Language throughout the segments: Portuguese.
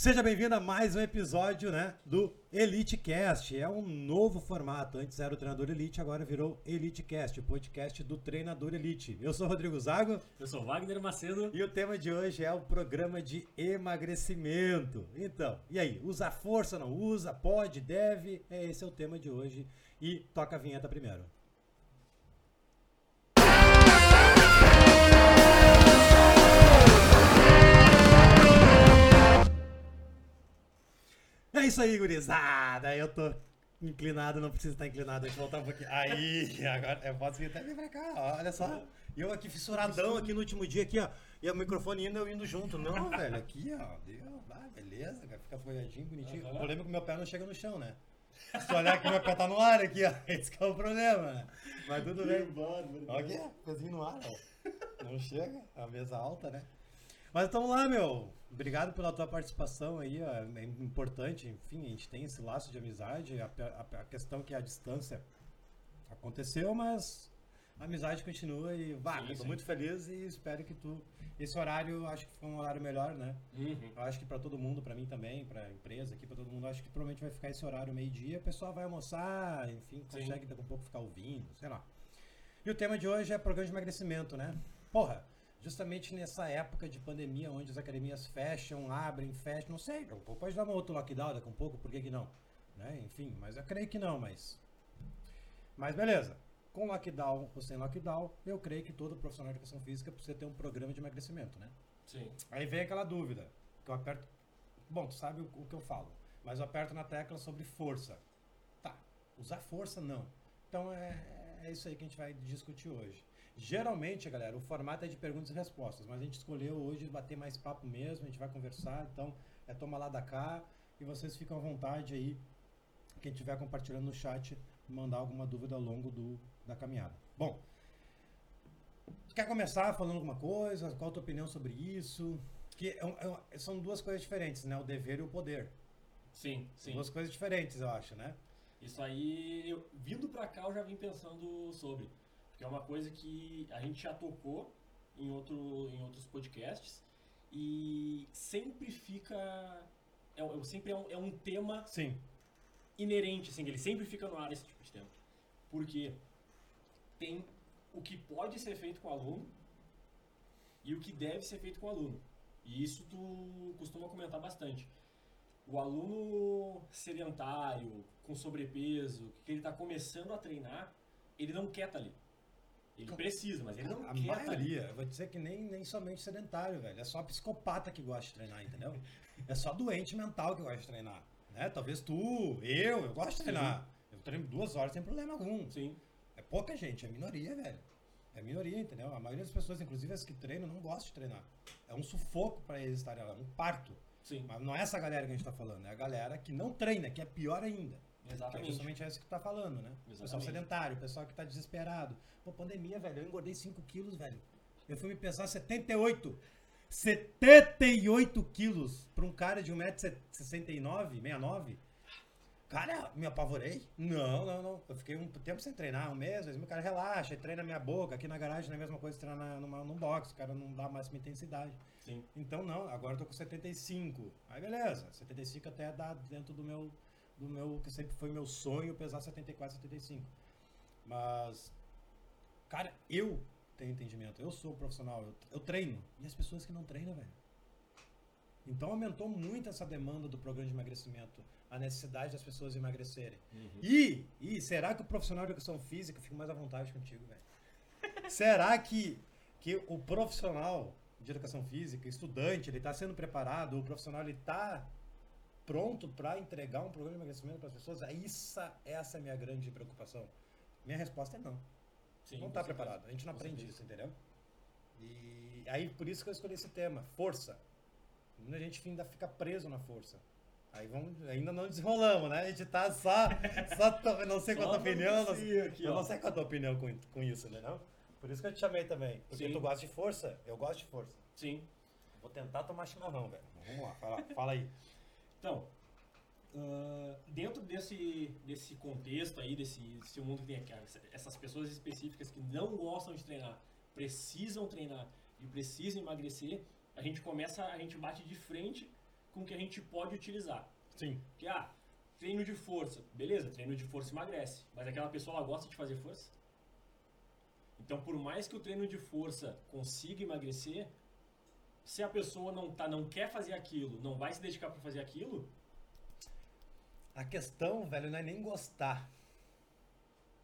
Seja bem-vindo a mais um episódio né, do Elite Cast. É um novo formato. Antes era o Treinador Elite, agora virou Elite Cast, o podcast do Treinador Elite. Eu sou Rodrigo Zago. Eu sou Wagner Macedo. E o tema de hoje é o programa de emagrecimento. Então, e aí? Usa força, não usa? Pode, deve? É, esse é o tema de hoje. E toca a vinheta primeiro. É isso aí, gurizada. Eu tô inclinado, não precisa estar inclinado. Deixa eu voltar um pouquinho. Aí, agora eu posso vir até vir pra cá, olha só. E eu aqui fissuradão aqui no último dia, aqui, ó. E o microfone indo, eu indo junto. Não, velho, aqui, ó. Deu, ah, beleza, cara. Fica folhadinho, bonitinho. O problema é que meu pé não chega no chão, né? Se olhar que meu pé tá no ar aqui, ó. Esse é o problema, né? Mas tudo bem. Olha aqui, pezinho no ar, ó. Não chega, a mesa alta, né? Mas estamos lá, meu. Obrigado pela tua participação aí, é importante, enfim, a gente tem esse laço de amizade, a, a, a questão que a distância aconteceu, mas a amizade continua e, vá, estou muito feliz e espero que tu, esse horário, acho que foi um horário melhor, né? Uhum. Eu acho que para todo mundo, para mim também, para empresa aqui, para todo mundo, acho que provavelmente vai ficar esse horário meio-dia, o pessoal vai almoçar, enfim, consegue daqui a pouco ficar ouvindo, sei lá. E o tema de hoje é programa de emagrecimento, né? Porra, justamente nessa época de pandemia, onde as academias fecham, abrem, fecham, não sei, pode dar uma outra lockdown daqui a um pouco, por que, que não? Né? Enfim, mas eu creio que não, mas. Mas beleza. Com lockdown ou sem lockdown, eu creio que todo profissional de educação física precisa ter um programa de emagrecimento, né? Sim. Aí vem aquela dúvida, que eu aperto. Bom, tu sabe o, o que eu falo, mas eu aperto na tecla sobre força. Tá, usar força não. Então é, é isso aí que a gente vai discutir hoje. Geralmente, galera, o formato é de perguntas e respostas, mas a gente escolheu hoje bater mais papo mesmo, a gente vai conversar, então é toma lá da cá e vocês ficam à vontade aí, quem estiver compartilhando no chat, mandar alguma dúvida ao longo do, da caminhada. Bom, quer começar falando alguma coisa? Qual a tua opinião sobre isso? Que é, é, são duas coisas diferentes, né? O dever e o poder. Sim, sim. Duas coisas diferentes, eu acho, né? Isso aí, eu, vindo pra cá, eu já vim pensando sobre que é uma coisa que a gente já tocou em, outro, em outros podcasts e sempre fica. É, é sempre é um, é um tema Sim. inerente, assim, ele sempre fica no ar esse tipo de tema. Porque tem o que pode ser feito com o aluno e o que deve ser feito com o aluno. E isso tu costuma comentar bastante. O aluno sedentário, com sobrepeso, que ele está começando a treinar, ele não quer estar tá ali. Ele precisa, mas ele não a quer. A maioria, eu vou dizer que nem, nem somente sedentário, velho. É só psicopata que gosta de treinar, entendeu? é só doente mental que gosta de treinar. Né? Talvez tu, eu, eu gosto de treinar. Sim. Eu treino duas horas sem problema algum. Sim. É pouca gente, é minoria, velho. É minoria, entendeu? A maioria das pessoas, inclusive as que treinam, não gostam de treinar. É um sufoco para eles estarem lá, um parto. Sim. Mas não é essa galera que a gente tá falando, é a galera que não treina, que é pior ainda. Exatamente. é justamente isso que tu tá falando, né? Exatamente. Pessoal sedentário, pessoal que tá desesperado. Pô, pandemia, velho, eu engordei 5 quilos, velho. Eu fui me pensar 78. 78 quilos para um cara de 1,69m, 69 Cara, me apavorei? Não, não, não. Eu fiquei um tempo sem treinar, um mês, o cara relaxa, treina minha boca. Aqui na garagem não é a mesma coisa que treinar numa, num box, o cara não dá a máxima intensidade. Sim. Então, não, agora eu tô com 75. Aí, beleza. 75 até dá dentro do meu do meu que sempre foi meu sonho pesar 74, 75. Mas cara, eu tenho entendimento, eu sou profissional, eu, eu treino e as pessoas que não treinam, velho. Então aumentou muito essa demanda do programa de emagrecimento, a necessidade das pessoas emagrecerem. Uhum. E, e será que o profissional de educação física fica mais à vontade contigo, velho? será que, que o profissional de educação física, estudante, ele está sendo preparado, o profissional ele está pronto para entregar um programa de emagrecimento para as pessoas? Essa, essa é a minha grande preocupação. Minha resposta é não. Sim, não está preparado. A gente não aprende isso, entendeu? E aí, por isso que eu escolhi esse tema, força. A gente ainda fica preso na força. Aí vamos, ainda não desenrolamos, né? A gente tá só, só não sei qual a tua opinião, não, aqui, eu não sei qual a tua opinião com, com isso, né? Não? Por isso que eu te chamei também. Porque Sim. tu gosta de força, eu gosto de força. Sim. Vou tentar tomar chimarrão, velho. Vamos lá, fala, fala aí. Então, uh, dentro desse, desse contexto aí, desse, desse mundo que tem aqui, essas pessoas específicas que não gostam de treinar, precisam treinar e precisam emagrecer, a gente começa, a gente bate de frente com o que a gente pode utilizar. Sim. Que, ah, treino de força. Beleza, treino de força emagrece. Mas aquela pessoa, ela gosta de fazer força? Então, por mais que o treino de força consiga emagrecer, se a pessoa não, tá, não quer fazer aquilo, não vai se dedicar para fazer aquilo, A questão, velho, não é nem gostar.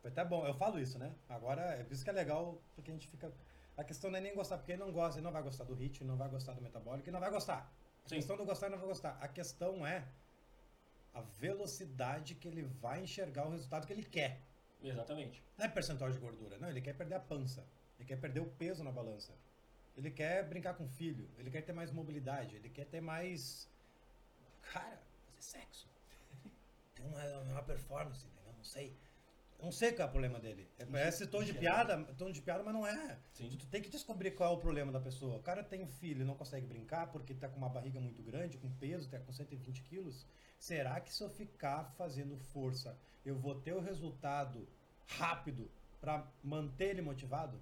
Foi até bom, eu falo isso, né? Agora, é por isso que é legal, porque a gente fica. A questão não é nem gostar, porque ele não gosta, ele não vai gostar do ele não vai gostar do metabólico, ele não vai gostar. A Sim. questão do gostar, não vai gostar. A questão é a velocidade que ele vai enxergar o resultado que ele quer. exatamente. Não é percentual de gordura, não. Ele quer perder a pança. Ele quer perder o peso na balança. Ele quer brincar com o filho. Ele quer ter mais mobilidade. Ele quer ter mais. Cara, fazer sexo. Ter uma, uma performance, entendeu? Não sei. Eu Não sei qual é o problema dele. É, Parece tom de piada, tom de piada, mas não é. Sim. Tu, tu tem que descobrir qual é o problema da pessoa. O cara tem um filho e não consegue brincar porque tá com uma barriga muito grande, com peso, tá com 120 quilos. Será que se eu ficar fazendo força, eu vou ter o resultado rápido para manter ele motivado?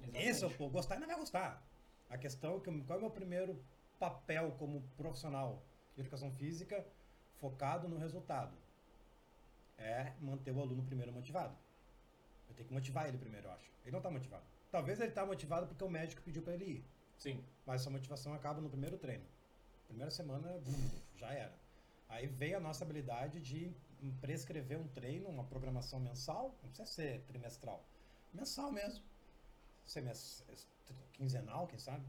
Exatamente. Esse é o ponto. Gostar ele não vai gostar. A questão é que qual é o meu primeiro papel como profissional de educação física focado no resultado? É manter o aluno primeiro motivado. Eu tenho que motivar ele primeiro, eu acho. Ele não está motivado. Talvez ele está motivado porque o médico pediu para ele ir. Sim. Mas essa motivação acaba no primeiro treino. Primeira semana, já era. Aí vem a nossa habilidade de prescrever um treino, uma programação mensal, não precisa ser trimestral, mensal mesmo, semes- quinzenal, quem sabe,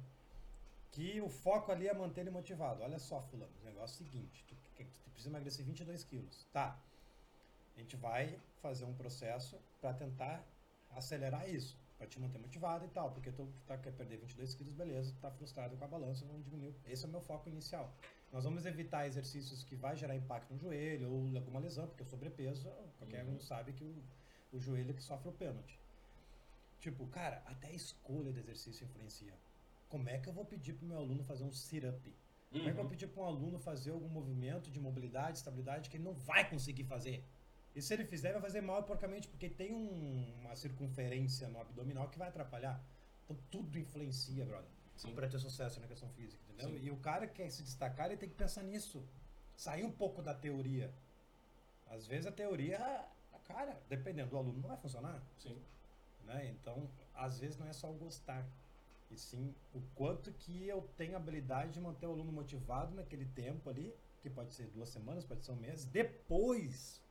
que o foco ali é manter ele motivado. Olha só, fulano, o negócio é o seguinte, tu, tu precisa emagrecer 22 quilos, tá? A gente vai fazer um processo para tentar acelerar isso, para te manter motivado e tal, porque tu tá, quer perder 22 quilos, beleza, tu tá frustrado com a balança, vamos diminuir. Esse é o meu foco inicial. Nós vamos evitar exercícios que vai gerar impacto no joelho ou alguma lesão, porque o sobrepeso, qualquer Uhum. um sabe que o, o joelho é que sofre o pênalti. Tipo, cara, até a escolha do exercício influencia. Como é que eu vou pedir pro meu aluno fazer um sit-up? Como é que eu vou Uhum. pedir para um aluno fazer algum movimento de mobilidade, estabilidade que ele não vai conseguir fazer? E se ele fizer, vai fazer mal porcamente, porque tem um- uma circunferência no abdominal que vai atrapalhar. Então tudo influencia, brother, para ter sucesso na questão física, entendeu? Sim. E o cara que quer se destacar, ele tem que pensar nisso. Sair um pouco da teoria. Às vezes a teoria, cara, dependendo do aluno, não vai funcionar Sim. Né? Então, às vezes não é só o gostar, e sim o quanto que eu tenho habilidade de manter o aluno motivado naquele tempo ali, que pode ser duas semanas, pode ser um mês. Depois,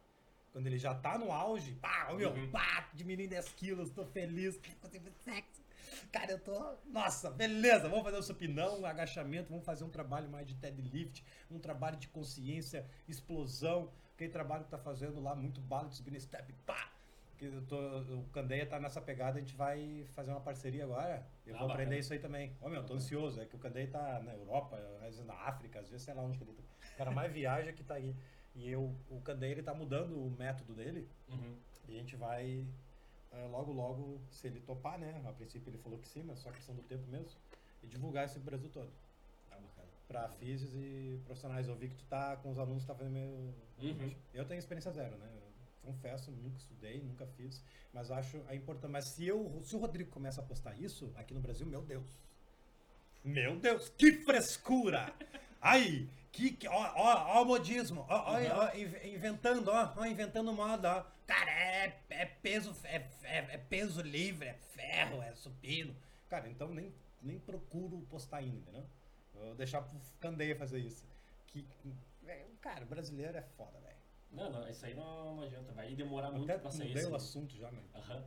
quando ele já tá no auge, pá, meu, Uhum. pá, diminui 10 quilos, tô feliz, sexo. Cara, eu tô. Nossa, beleza, vamos fazer um supinão, um agachamento, vamos fazer um trabalho mais de deadlift, um trabalho de consciência, explosão, aquele trabalho que tá fazendo lá, muito bala de subir no step, pá! Que tô, o Candeia tá nessa pegada, a gente vai fazer uma parceria agora. Eu Ah, vou aprender bacana. isso aí também. Ô meu, tô ansioso, é que o Candeia tá na Europa, às vezes na África, às vezes sei lá onde que ele tá. O cara mais viaja que tá aí. E eu, o Candeia ele tá mudando o método dele. Uhum. E a gente vai eh, logo, logo, se ele topar, né? A princípio ele falou que sim, mas só questão do tempo mesmo. E divulgar isso pro Brasil todo. Ah. Pra físicos e profissionais. Eu vi que tu tá com os alunos, tá fazendo meio. Uhum. Eu tenho experiência zero, né? Confesso, nunca estudei, nunca fiz. Mas acho a importante. Mas se, eu, se o Rodrigo começa a postar isso aqui no Brasil, meu Deus. Meu Deus, que frescura! Aí, que, que- ó, ó, ó o modismo, ó, ó, ó, inv- inventando, ó, ó, inventando moda, ó. Cara, é, é peso, é, é, é peso livre, é ferro, é supino. Cara, então nem, nem procuro postar ainda, entendeu? Vou deixar pro Candeia fazer isso. Que, é, cara, brasileiro é foda, velho. Não, não, isso aí não, não adianta. Vai demorar muito Até pra sair esse... o assunto já, mano. Aham.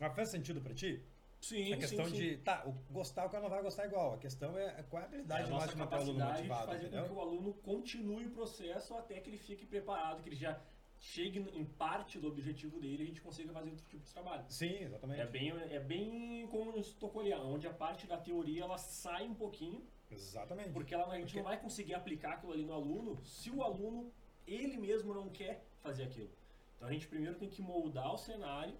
Mas faz sentido pra ti? Sim, a questão sim, sim. de, tá, o gostar o cara não vai gostar igual. A questão é qual é a É habilidade a de nossa nós de manter o aluno capacidade de motivado, fazer com que entendeu? o aluno continue o processo até que ele fique preparado, que ele já chegue em parte do objetivo dele e a gente consiga fazer outro tipo de trabalho. Sim, exatamente. É bem, é bem como nos tocou ali, onde a parte da teoria ela sai um pouquinho, Exatamente. porque ela, a gente Porque- não vai conseguir aplicar aquilo ali no aluno se o aluno, ele mesmo não quer fazer aquilo. Então a gente primeiro tem que moldar o cenário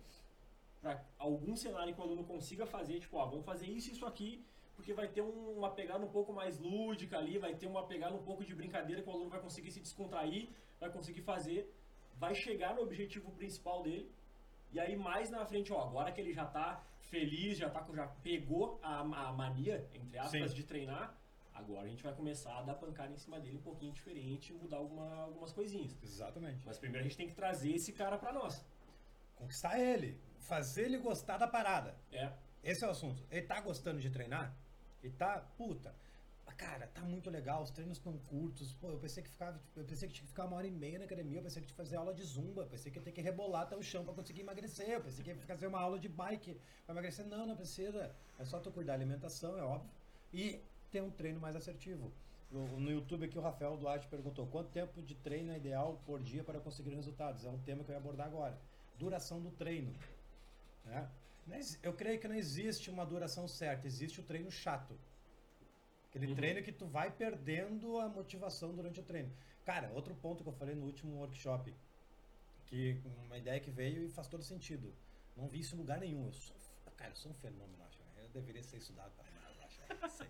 para algum cenário que o aluno consiga fazer, tipo, ó, vamos fazer isso e isso aqui, porque vai ter um- uma pegada um pouco mais lúdica ali, vai ter uma pegada um pouco de brincadeira que o aluno vai conseguir se descontrair, vai conseguir fazer, vai chegar no objetivo principal dele. E aí mais na frente, ó, agora que ele já tá feliz, já tá já pegou a, a mania, entre aspas, Sim. de treinar, Agora a gente vai começar a dar pancada em cima dele um pouquinho diferente, mudar alguma, algumas coisinhas. Exatamente. Mas primeiro a gente tem que trazer esse cara pra nós. Conquistar ele. Fazer ele gostar da parada. É. Esse é o assunto. Ele tá gostando de treinar? Ele tá, puta. Cara, tá muito legal, os treinos estão curtos. Pô, eu pensei que ficava, eu pensei que tinha que ficar uma hora e meia na academia, eu pensei que tinha que fazer aula de zumba, eu pensei que ia ter que rebolar até o chão pra conseguir emagrecer, eu pensei que ia fazer uma aula de bike pra emagrecer. Não, não precisa. É só tu cuidar da alimentação, é óbvio. E ter um treino mais assertivo. No YouTube aqui o Rafael Duarte perguntou quanto tempo de treino é ideal por dia para conseguir resultados. É um tema que eu ia abordar agora. Duração do treino. Né? Eu creio que não existe uma duração certa, existe o treino chato. Aquele Uhum. treino que tu vai perdendo a motivação durante o treino. Cara, outro ponto que eu falei no último workshop, que uma ideia que veio e faz todo sentido. Não vi isso em lugar nenhum. Eu sou, cara, eu sou um fenômeno, acho. Eu deveria ser estudado para nada, acho. Sei.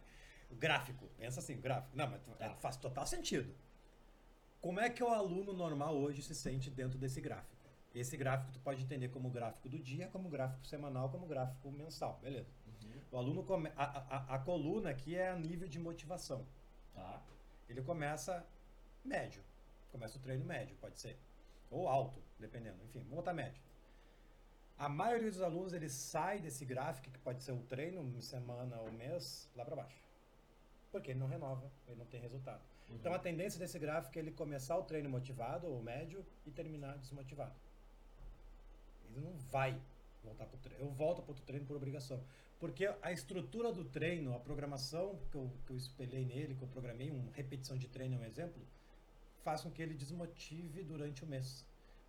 O gráfico, pensa assim, o gráfico. Não, mas Tá. faz total sentido. Como é que o aluno normal hoje se sente dentro desse gráfico? Esse gráfico tu pode entender como gráfico do dia, como gráfico semanal, como gráfico mensal, beleza? O aluno come... a, a, a coluna aqui é a nível de motivação. Tá. Ele começa médio. Começa o treino médio, pode ser. Ou alto, dependendo. Enfim, vamos botar médio. A maioria dos alunos, ele sai desse gráfico, que pode ser o treino, semana ou mês, lá para baixo. Porque ele não renova, ele não tem resultado. Uhum. Então a tendência desse gráfico é ele começar o treino motivado ou médio e terminar desmotivado. Ele não vai voltar para o treino. Eu volto para o treino por obrigação. Porque a estrutura do treino, a programação que eu, que eu espelhei nele, que eu programei, uma repetição de treino é um exemplo, faz com que ele desmotive durante o mês.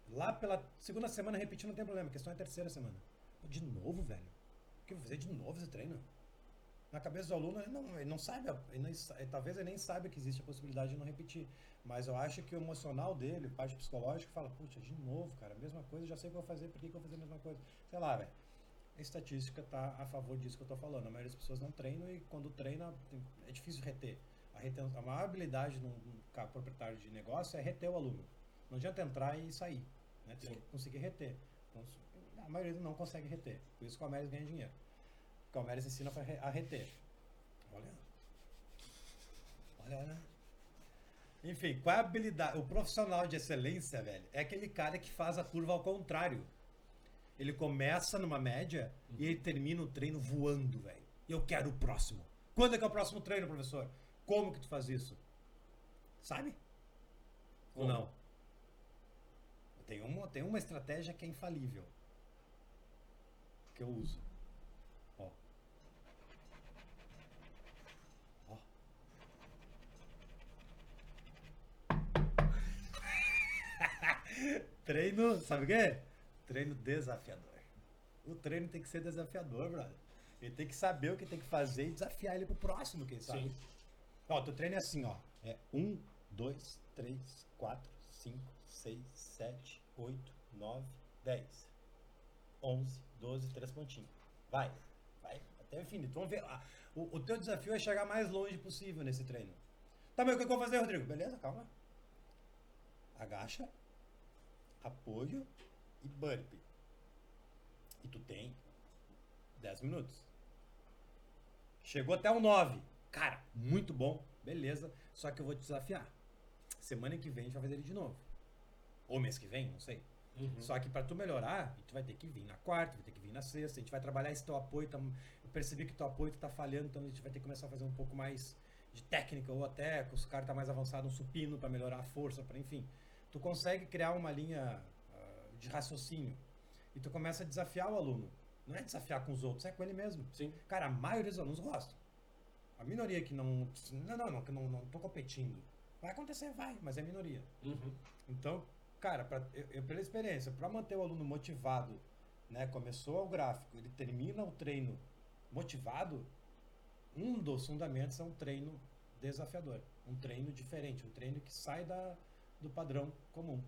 Lá pela segunda semana repetir não tem problema, a questão é a terceira semana. De novo, velho? O que eu vou fazer de novo esse treino? Na cabeça do aluno, ele não, ele não sabe, ele não talvez ele nem saiba que existe a possibilidade de não repetir. Mas eu acho que o emocional dele, parte psicológica, fala, puxa, de novo, cara, a mesma coisa, já sei o que eu vou fazer, por que, eu vou fazer a mesma coisa? Sei lá, velho. A estatística tá a favor disso que eu tô falando. A maioria das pessoas não treinam e quando treina, é difícil reter. A, reten- a maior habilidade de um proprietário de negócio é reter o aluno. Não adianta entrar e sair. Né? Tem Sim. que conseguir reter. Então, a maioria não consegue reter. Por isso que o Almeres ganha dinheiro. Almeres ensina a re- a reter. Olha. Olha, né? Enfim, qual é a habilidade? O profissional de excelência, velho, é aquele cara que faz a curva ao contrário. Ele começa numa média e ele termina o treino voando, velho. Eu quero o próximo. Quando é que é o próximo treino, professor? Como que tu faz isso? Sabe? Ou Como? não? Tem uma, tem uma estratégia que é infalível. Que eu uso. Ó. Ó. Treino, sabe o quê? Treino desafiador. O treino tem que ser desafiador, brother. Ele tem que saber o que tem que fazer e desafiar ele pro próximo, quem sabe. Sim. Ó, teu treino é assim, ó. É 1, 2, 3, 4, 5, 6, 7, 8, 9, 10. 11, 12, 3 pontinhos. Vai. Vai. Até o infinito. Vamos ver. lá. O, o teu desafio é chegar mais longe possível nesse treino. Tá, mas o que eu vou fazer, Rodrigo? Beleza, calma. Agacha, apoio e burpee. E tu tem 10 minutos. Chegou até o 9. Cara, muito bom. Beleza. Só que eu vou te desafiar. Semana que vem a gente vai fazer ele de novo. Ou mês que vem, não sei. Uhum. Só que para tu melhorar, tu vai ter que vir na quarta, vai ter que vir na sexta, a gente vai trabalhar esse teu apoio. Tam... Eu percebi que teu apoio tá falhando, então a gente vai ter que começar a fazer um pouco mais de técnica, ou até com os caras tá mais avançado, um supino para melhorar a força, para enfim. Tu consegue criar uma linha ah, de raciocínio e tu começa a desafiar o aluno. Não é desafiar com os outros, é com ele mesmo. Sim. Cara, a maioria dos alunos gostam. A minoria que não. Não, não, não, que não, não tô competindo. Vai acontecer, vai, mas é minoria. Uhum. Então, cara, pra, eu, eu, pela experiência, para manter o aluno motivado, né? Começou o gráfico, ele termina o treino motivado, um dos fundamentos é um treino desafiador, um treino diferente, um treino que sai da, do padrão comum.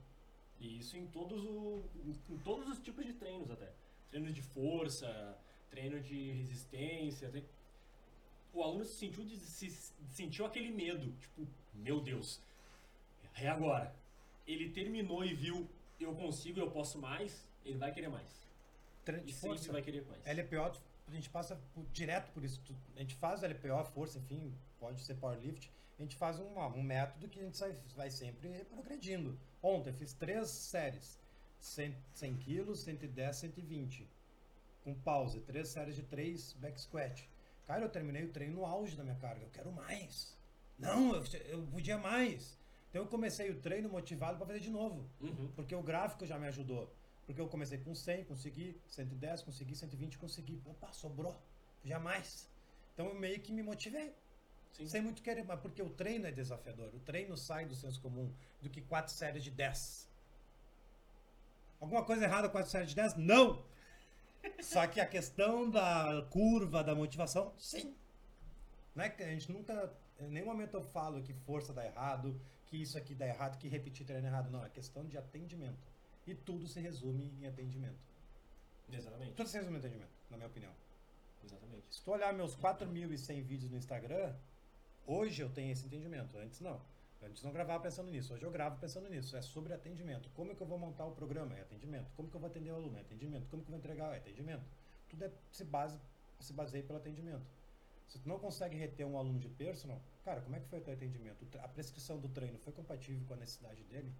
E isso em todos, o, em todos os tipos de treinos até. Treino de força, treino de resistência. O aluno se sentiu, se sentiu aquele medo, tipo, meu Deus, é agora. Ele terminou e viu, eu consigo, eu posso mais, ele vai querer mais. Treino E de sempre força. vai querer mais. LPO, a gente passa por- direto por isso. A gente faz LPO, força, enfim, pode ser powerlift. A gente faz um, um método que a gente vai sempre progredindo. Ontem eu fiz três séries: 100, 100 quilos, 110, 120. Com pausa, três séries de três back squat. Cara, eu terminei o treino no auge da minha carga. Eu quero mais. Não, eu, eu podia mais. Então eu comecei o treino motivado para fazer de novo. Uhum. Porque o gráfico já me ajudou. Porque eu comecei com 100, consegui 110, consegui 120, consegui. Opa, sobrou. Já mais. Então eu meio que me motivei. Sim. Sem muito querer, mas porque o treino é desafiador. O treino sai do senso comum do que quatro séries de 10. Alguma coisa errada com quatro séries de 10? Não! Só que a questão da curva, da motivação, sim. Não é que a gente nunca, em nenhum momento eu falo que força dá errado, que isso aqui dá errado, que repetir treino é errado. Não, é questão de atendimento. E tudo se resume em atendimento. Exatamente. Tudo se resume em atendimento, na minha opinião. Exatamente. Se tu olhar meus 4.100 vídeos no Instagram, hoje eu tenho esse entendimento. Antes não. Antes não gravava pensando nisso. Hoje eu gravo pensando nisso. É sobre atendimento. Como é que eu vou montar o programa? É atendimento. Como que eu vou atender o aluno? É atendimento. Como que eu vou entregar? É atendimento. Tudo é, se, base, se baseia pelo atendimento. Se tu não consegue reter um aluno de personal, cara, como é que foi o teu atendimento? A prescrição do treino foi compatível com a necessidade dele?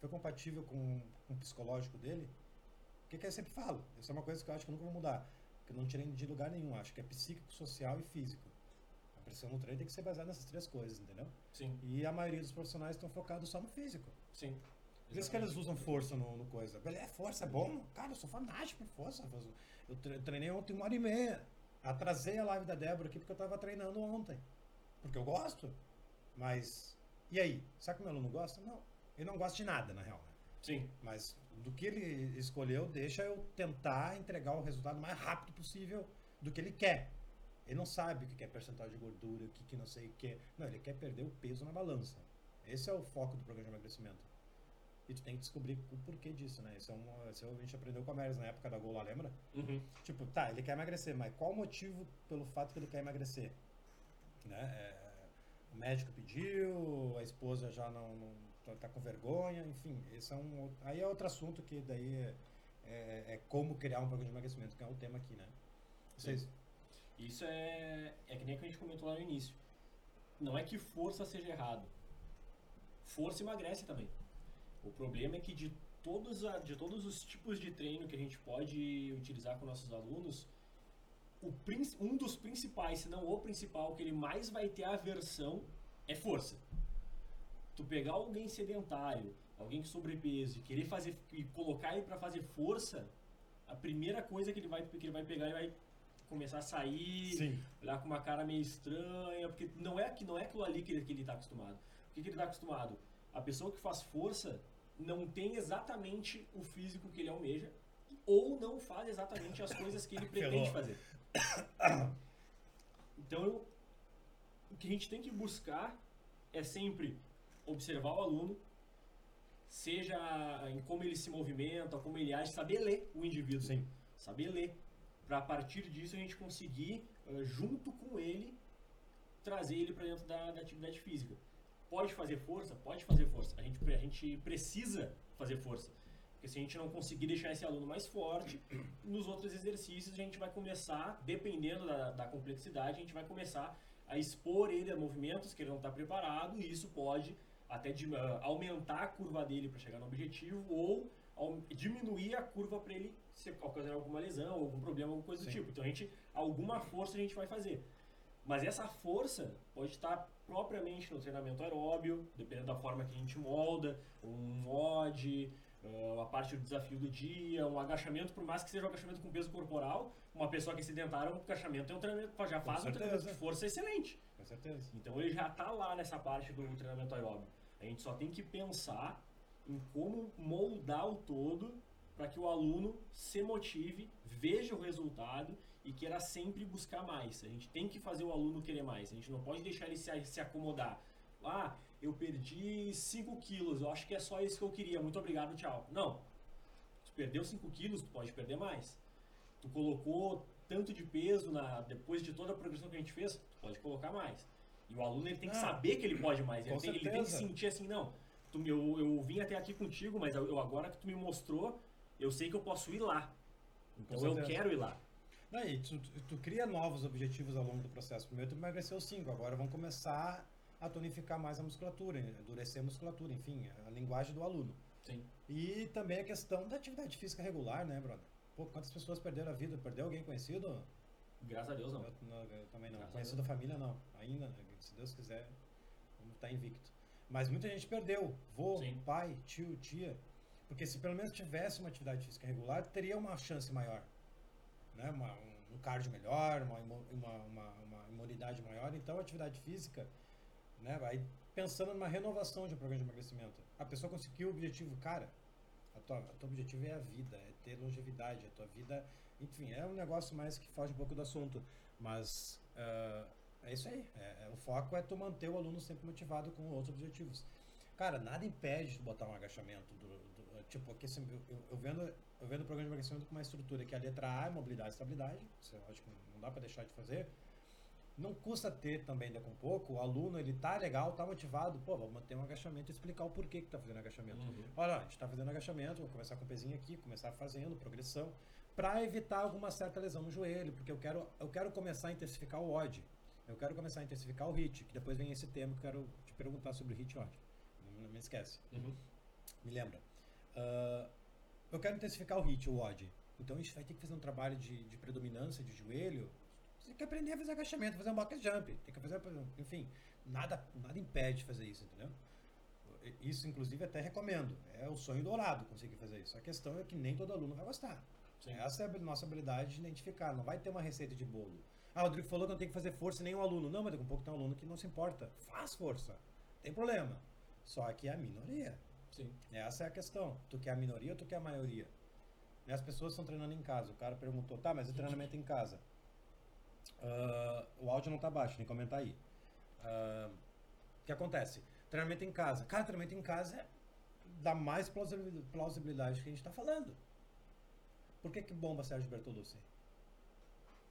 Foi compatível com, com o psicológico dele? O que, que eu sempre falo? Isso é uma coisa que eu acho que eu nunca vou mudar. Que eu não tirei de lugar nenhum. Acho que é psíquico, social e físico. A pressão no treino tem que ser baseada nessas três coisas, entendeu? Sim, E a maioria dos profissionais estão focados só no físico. sim. Por isso que eles usam força no, no coisa. É força, é bom? Cara, eu sou fanático por força. Eu tre- treinei ontem uma hora e meia. Atrasei a live da Débora aqui porque eu tava treinando ontem. Porque eu gosto. Mas. E aí? Será que o meu aluno gosta? Não. Ele não gosta de nada, na real. né? Sim, Mas do que ele escolheu, deixa eu tentar entregar o resultado mais rápido possível do que ele quer. Ele não sabe o que é percentual de gordura, o que, que não sei o que. Não, ele quer perder o peso na balança. Esse é o foco do programa de emagrecimento. E tu tem que descobrir o porquê disso, né? Isso é um, isso a gente aprendeu com a Meres na época da Gola, lembra? uhum. Tipo, tá, ele quer emagrecer, mas qual o motivo pelo fato que ele quer emagrecer? Né? É, o médico pediu, a esposa já não, não tá- tá com vergonha, enfim, esse é um aí é outro assunto que daí é, é- é como criar um programa de emagrecimento, que é o tema aqui, né? Vocês, Isso é, é que nem que a gente comentou lá no início. Não é que força seja errado. Força emagrece também. O problema é que de todos, a- de todos os tipos de treino que a gente pode utilizar com nossos alunos, o um dos principais, se não o principal, que ele mais vai ter aversão é força. Tu pegar alguém sedentário, alguém com sobrepeso e querer fazer e colocar ele para fazer força, a primeira coisa que ele vai que ele vai pegar, ele vai começar a sair, sim, olhar com uma cara meio estranha, porque não é que não é aquilo ali que ele, que ele tá acostumado. O que, que ele tá acostumado? A pessoa que faz força não tem exatamente o físico que ele almeja ou não faz exatamente as coisas que ele pretende fazer. Então, eu- o que a gente tem que buscar é sempre observar o aluno, seja em como ele se movimenta, como ele age, saber ler o indivíduo sim. saber ler, para a partir disso a gente conseguir, eh, junto com ele, trazer ele para dentro da, da atividade física. Pode fazer força? Pode fazer força. A gente, a gente precisa fazer força. Porque se a gente não conseguir deixar esse aluno mais forte, nos outros exercícios a gente vai começar, dependendo da, da complexidade, a gente vai começar a expor ele a movimentos que ele não está preparado e isso pode até de- ah, aumentar a curva dele para chegar no objetivo ou diminuir a curva para ele se ocasionar alguma lesão, algum problema, alguma coisa do Sim. tipo. Então a gente, alguma força a gente vai fazer. Mas essa força pode estar propriamente no treinamento aeróbio, dependendo da forma que a gente molda, um mod, ah, a parte do desafio do dia, um agachamento, por mais que seja um agachamento com peso corporal, uma pessoa que é sedentária, um agachamento é um treinamento, já faz um treinamento de força excelente. Com certeza. Então ele já está lá nessa parte do treinamento aeróbio. A gente só tem que pensar em como moldar o todo para que o aluno se motive, veja o resultado e queira sempre buscar mais. A gente tem que fazer o aluno querer mais. A gente não pode deixar ele se, se acomodar. Ah, eu perdi 5 quilos, eu acho que é só isso que eu queria. Muito obrigado, tchau. Não. Tu perdeu 5 quilos, tu pode perder mais. Tu colocou tanto de peso na, depois de toda a progressão que a gente fez, tu pode colocar mais. E o aluno ele tem que Ah, saber que ele pode mais. Ele tem, ele tem que sentir assim, não. Tu, eu, eu vim até aqui contigo, mas eu, agora que tu me mostrou, eu sei que eu posso ir lá. Então eu quero ir lá. Tu, tu, tu cria novos objetivos ao longo do processo. Primeiro tu emagreceu 5, agora vão começar a tonificar mais a musculatura, endurecer a musculatura, enfim, a linguagem do aluno. Sim. E também a questão da atividade física regular, né, brother? Pô, quantas pessoas perderam a vida? Perdeu alguém conhecido? Graças a Deus, não. Eu, não, eu também não. Graças Conhecido da família, não. Ainda, né? se Deus quiser, vamos estar invicto. Mas muita gente perdeu. Vô, Sim. pai, tio, tia. Porque se pelo menos tivesse uma atividade física regular, teria uma chance maior. Né? Uma, um, cardio melhor, uma, uma, uma, uma imunidade maior. Então, a atividade física, né? vai pensando numa renovação de um programa de emagrecimento. A pessoa conseguiu o objetivo, cara, a tua, a teu objetivo é a vida, é ter longevidade, a tua vida. Enfim, é um negócio mais que foge um pouco do assunto. Mas ah, é isso aí. É- é- o foco é tu manter o aluno sempre motivado com outros objetivos. Cara, nada impede de botar um agachamento. Do, do- tipo, assim, eu, eu, vendo, eu vendo o programa de emagrecimento com uma estrutura que a letra A é mobilidade e estabilidade. Isso eu acho que não dá para deixar de fazer. Não custa ter também daqui a um pouco. O aluno, ele tá legal, tá motivado. Pô, vamos manter um agachamento e explicar o porquê que tá fazendo agachamento. Uhum. Olha, a gente está fazendo agachamento, vou começar com o pezinho aqui, começar fazendo progressão, para evitar alguma certa lesão no joelho, porque eu quero, eu quero começar a intensificar o OD. Eu quero começar a intensificar o HIT, que depois vem esse tema que eu quero te perguntar sobre o HIT e OD. Não, não me esquece, Uhum. me lembra. Ah, eu quero intensificar o HIT, o OD. Então a gente vai ter que fazer um trabalho de, de predominância de joelho. Você tem que aprender a fazer agachamento, fazer um box jump, tem que fazer, enfim, nada, nada impede de fazer isso, entendeu? Isso, inclusive, até recomendo. É o sonho dourado conseguir fazer isso. A questão é que nem todo aluno vai gostar. Sim. Essa é a nossa habilidade de identificar. Não vai ter uma receita de bolo. Ah, o Rodrigo falou que não tem que fazer força em nenhum aluno. Não, mas daqui a pouco tem um aluno que não se importa. Faz força. Tem problema. Só que é a minoria. Sim. Essa é a questão. Tu quer a minoria ou tu quer a maioria? E as pessoas estão treinando em casa. O cara perguntou, tá, mas o treinamento em casa? Ah, o áudio não tá baixo, nem comentar aí. Ah, o que acontece? Treinamento em casa. Cara, treinamento em casa é dá mais plausibil- plausibilidade que a gente está falando. Por que que bomba Sérgio Bertolucci?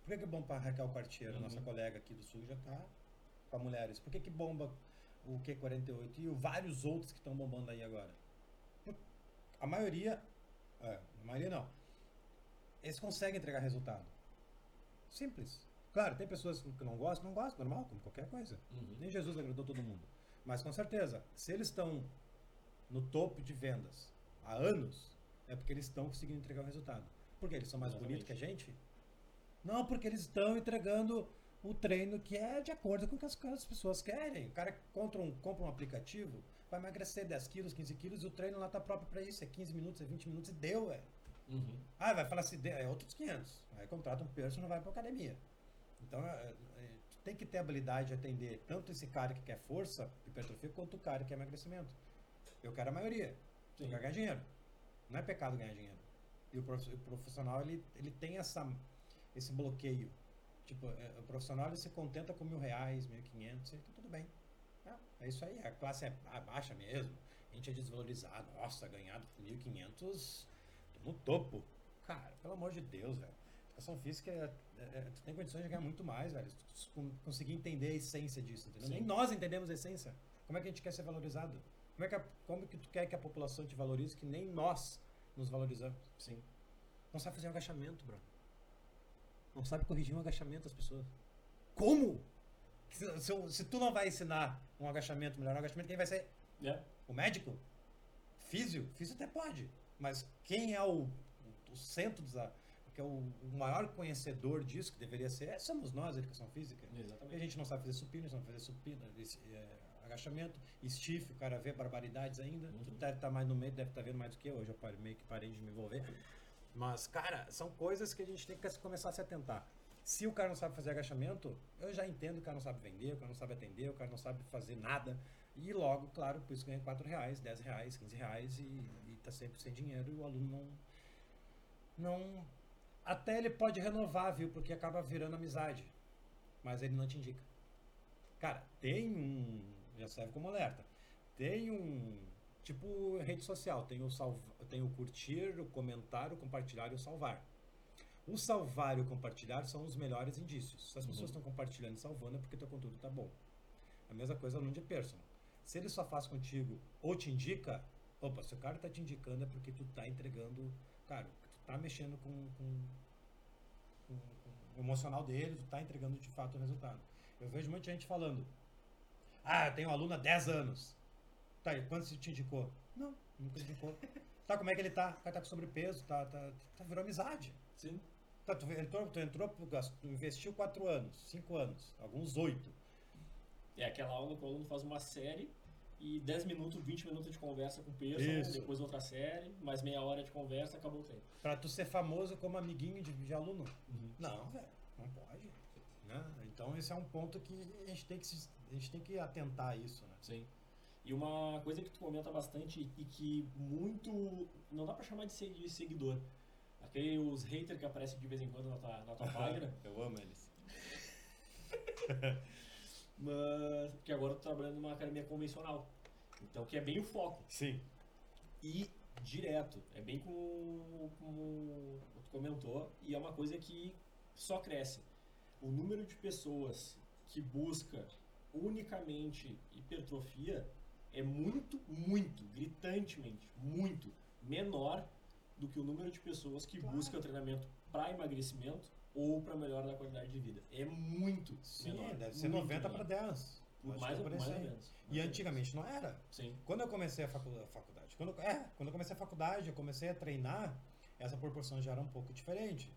Por que que bomba Raquel Quartiero, Uhum. nossa colega aqui do Sul, já tá com mulheres? Por que que bomba o Q48 e o vários outros que estão bombando aí agora? A maioria, é, a maioria não. Eles conseguem entregar resultado. Simples. Claro, tem pessoas que não gostam, não gostam, normal, como qualquer coisa. Uhum. Nem Jesus agradou todo mundo. Mas com certeza, se eles estão no topo de vendas há anos, é porque eles estão conseguindo entregar o resultado. Porque eles são mais Exatamente. bonitos que a gente? Não, porque eles estão entregando o treino que é de acordo com o que as, as pessoas querem. O cara compra um, compra um aplicativo, vai emagrecer 10 quilos, 15 quilos, e o treino lá tá próprio para isso. É 15 minutos, é 20 minutos e deu, é. Uhum. Ah, vai falar assim, é outros 500. Aí contrata um personal, vai pra academia. Então, é, é, tem que ter habilidade de atender tanto esse cara que quer força, hipertrofia, quanto o cara que quer emagrecimento. Eu quero a maioria. Eu Sim. quero ganhar dinheiro. Não é pecado ganhar dinheiro. E o prof- o profissional, ele, ele tem essa, esse bloqueio. Tipo, é, o profissional, ele se contenta com mil reais, mil e quinhentos, então tudo bem. É, é isso aí, a classe é ba- baixa mesmo. A gente é desvalorizado. Nossa, ganhar 1.500 no topo. Cara, pelo amor de Deus, velho. Educação física, é, é- é- tu tem condições de ganhar muito mais, velho. Se tu con- conseguir entender a essência disso, entendeu? Sim. Nem nós entendemos a essência. Como é que a gente quer ser valorizado? Como é que, a- como que tu quer que a população te valorize que nem nós nos valorizamos? Sim. Não sabe fazer um agachamento, bro. Não sabe corrigir um agachamento as pessoas. Como? Se, se- se tu não vai ensinar um agachamento, melhor um agachamento, quem vai ser? É. O médico? Físio? Físio até pode. Mas quem é o, o centro da. que é o, maior conhecedor disso, que deveria ser, é, somos nós, a educação física. E a Exatamente. gente não sabe fazer supino, não sabe fazer supino, é, agachamento, stiff, o cara vê barbaridades ainda. Uhum. Tu deve estar mais no meio, deve estar vendo mais do que eu. Hoje eu parei- meio que parei de me envolver. Mas, cara, são coisas que a gente tem que começar a se atentar. Se o cara não sabe fazer agachamento, eu já entendo que o cara não sabe vender, o cara não sabe atender, o cara não sabe fazer nada. E logo, claro, por isso ganha 4 reais, 10 reais, 15 reais e, e tá sempre sem dinheiro e o aluno não. não até ele pode renovar, viu? Porque acaba virando amizade. Mas ele não te indica. Cara, tem um. Já serve como alerta. Tem um. Tipo rede social. Tem o, salva, tem o curtir, o comentar, o compartilhar e o salvar. O salvar e o compartilhar são os melhores indícios. Se as pessoas estão compartilhando e salvando é porque teu conteúdo tá bom. A mesma coisa aluno de personal. Se ele só faz contigo ou te indica, opa, se o cara tá te indicando é porque tu tá entregando, cara, tu tá mexendo com, com, com, com o emocional dele, tu tá entregando de fato o resultado. Eu vejo muita gente falando, ah, eu tenho um aluno há 10 anos. Tá, e quanto você te indicou? Não, nunca indicou. tá, como é que ele tá? O cara tá com sobrepeso, tá, tá, tá virou amizade. Sim. Tá, tu entrou, tu entrou, tu investiu 4 anos, 5 anos, alguns 8. É aquela aula que o aluno faz uma série e 10 minutos, 20 minutos de conversa com o peso, depois outra série, mais meia hora de conversa, acabou o treino. Pra tu ser famoso como amiguinho de, de aluno. Uhum. Não, velho, não pode. Então esse é um ponto que a gente tem que, se- a gente tem que atentar a isso, né? Sim. E uma coisa que tu comenta bastante e que muito. Não dá pra chamar de se- de seguidor. Aqueles haters que aparecem de vez em quando na tua, na tua página. Eu amo eles. mas que agora eu tô trabalhando numa academia convencional. Então, que é bem o foco. Sim. E direto. É bem como, como tu comentou. E é uma coisa que só cresce. O número de pessoas que busca unicamente hipertrofia é muito, muito, gritantemente, muito menor do que o número de pessoas que Claro. busca treinamento para emagrecimento ou para melhora da qualidade de vida. É muito Sim, menor. deve ser muito 90 menor. para 10. Por mais, por mais ou menos. E antigamente não era. Sim. Quando eu comecei a facu- a faculdade, quando, é, quando eu comecei a faculdade, eu comecei a treinar, essa proporção já era um pouco diferente.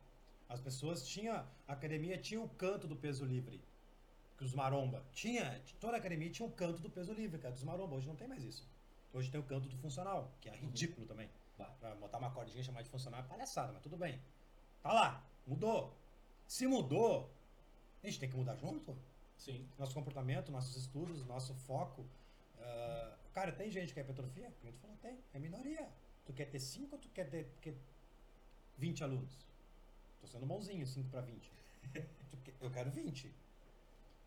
As pessoas tinham, a academia tinha o canto do peso livre, que os maromba. Tinha, toda a academia tinha o canto do peso livre, cara, dos maromba. Hoje não tem mais isso. Hoje tem o canto do funcional, que é ridículo também. Bah. Pra botar uma cordinha e chamar de funcional é palhaçada, mas tudo bem. Tá lá, mudou. Se mudou, a gente tem que mudar junto Sim. nosso comportamento, nossos estudos, nosso foco. Ah, cara, tem gente que é hipertrofia? Como tu falou, tem. É minoria. Tu quer ter 5 ou tu quer ter quer 20 alunos? Tô sendo bonzinho, 5 para 20. Tu quer- eu quero 20.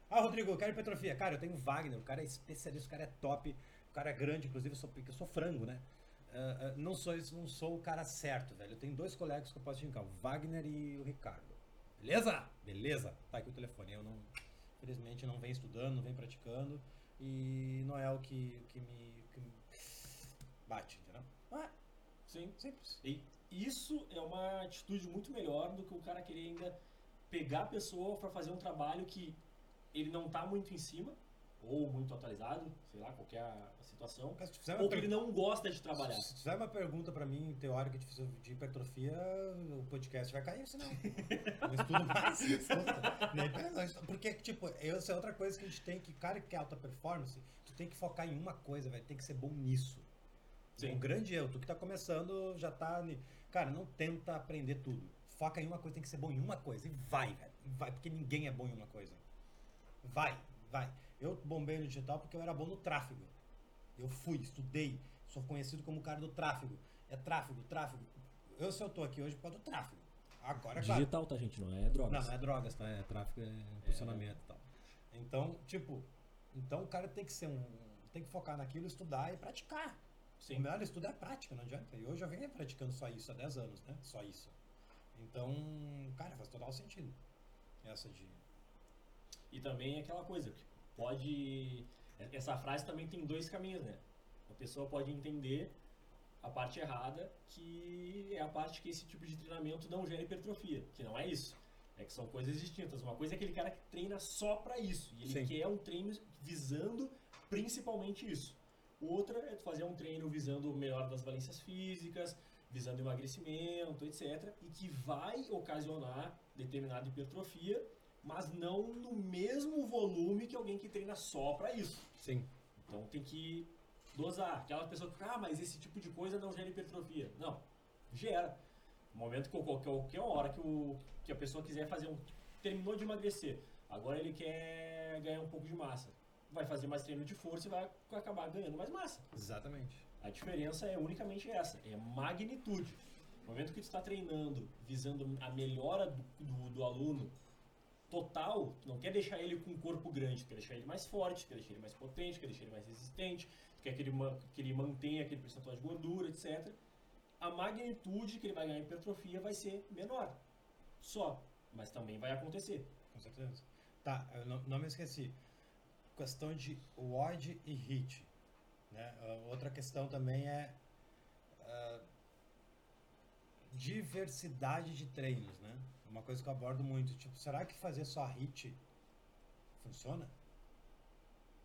Ah, Rodrigo, eu quero hipertrofia. Cara, eu tenho Wagner, o cara é especialista, o cara é top, o cara é grande, inclusive eu sou, porque eu sou frango, né? Ah, ah, não sou não sou o cara certo, velho. Eu tenho dois colegas que eu posso te indicar, o Wagner e o Ricardo. Beleza? Beleza? Tá aqui o telefone. Eu não, infelizmente, não venho estudando, não venho praticando e não é o que, que, me, que me bate, entendeu? Ah, Sim. simples. E isso é uma atitude muito melhor do que o cara querer ainda pegar a pessoa para fazer um trabalho que ele não tá muito em cima ou muito atualizado, sei lá, qualquer a situação, Se ou que ele não gosta de trabalhar. se tu fizer uma pergunta pra mim, teórica de, hipertrofia, o podcast vai cair, senão. Não estudo mais. estudo- Porque, tipo, essa é outra coisa que a gente tem que, cara que quer alta performance, tu tem que focar em uma coisa, velho. Tem que ser bom nisso. Sim. Um grande erro. Tu que tá começando já tá. Cara, não tenta aprender tudo. Foca em uma coisa, tem que ser bom em uma coisa. E vai, velho. Vai, porque ninguém é bom em uma coisa. Vai, vai. Eu bombei no digital porque eu era bom no tráfego. Eu fui, estudei. Sou conhecido como o cara do tráfego. É tráfego, tráfego. Eu, se eu tô aqui hoje, por causa do tráfego. Agora, é claro. Digital, tá, gente? Não é drogas. Não, é drogas, tá? É tráfico, é impulsionamento e tal. Então, tipo, então o cara tem que ser um. Tem que focar naquilo, estudar e praticar. Sim. O melhor estudo é a prática, não adianta. E hoje eu venho praticando só isso há 10 anos, né? Só isso. Então, cara, faz total sentido. Essa de. E também é aquela coisa, que pode. Essa frase também tem dois caminhos, né? A pessoa pode entender a parte errada, que é a parte que esse tipo de treinamento não gera hipertrofia, que não é isso. É que são coisas distintas. Uma coisa é aquele cara que treina só pra isso, e ele Sim. quer um treino visando principalmente isso. Outra é tu fazer um treino visando o melhor das valências físicas, visando emagrecimento, etc. E que vai ocasionar determinada hipertrofia, mas não no mesmo volume que alguém que treina só pra isso. Sim. Então tem que dosar. Aquela pessoa que ah, mas esse tipo de coisa não gera hipertrofia. Não, gera. No momento que qualquer, qualquer hora que, o, que a pessoa quiser fazer um. Terminou de emagrecer, agora ele quer ganhar um pouco de massa. Vai fazer mais treino de força e vai acabar ganhando mais massa. Exatamente. A diferença é unicamente essa, é magnitude. No momento que tu está treinando, visando a melhora do, do, do aluno total, tu não quer deixar ele com um corpo grande, tu quer deixar ele mais forte, tu quer deixar ele mais potente, tu quer deixar ele mais resistente, tu quer que ele, que ele mantenha aquele percentual de gordura, etc. A magnitude que ele vai ganhar em hipertrofia vai ser menor. Só. Mas também vai acontecer. Com certeza. Tá, eu não, não me esqueci. Questão de WOD e HIT. Né? Ah, Outra questão também é. ah, diversidade de treinos, né? É Uma coisa que eu abordo muito. Tipo, será que fazer só HIT funciona?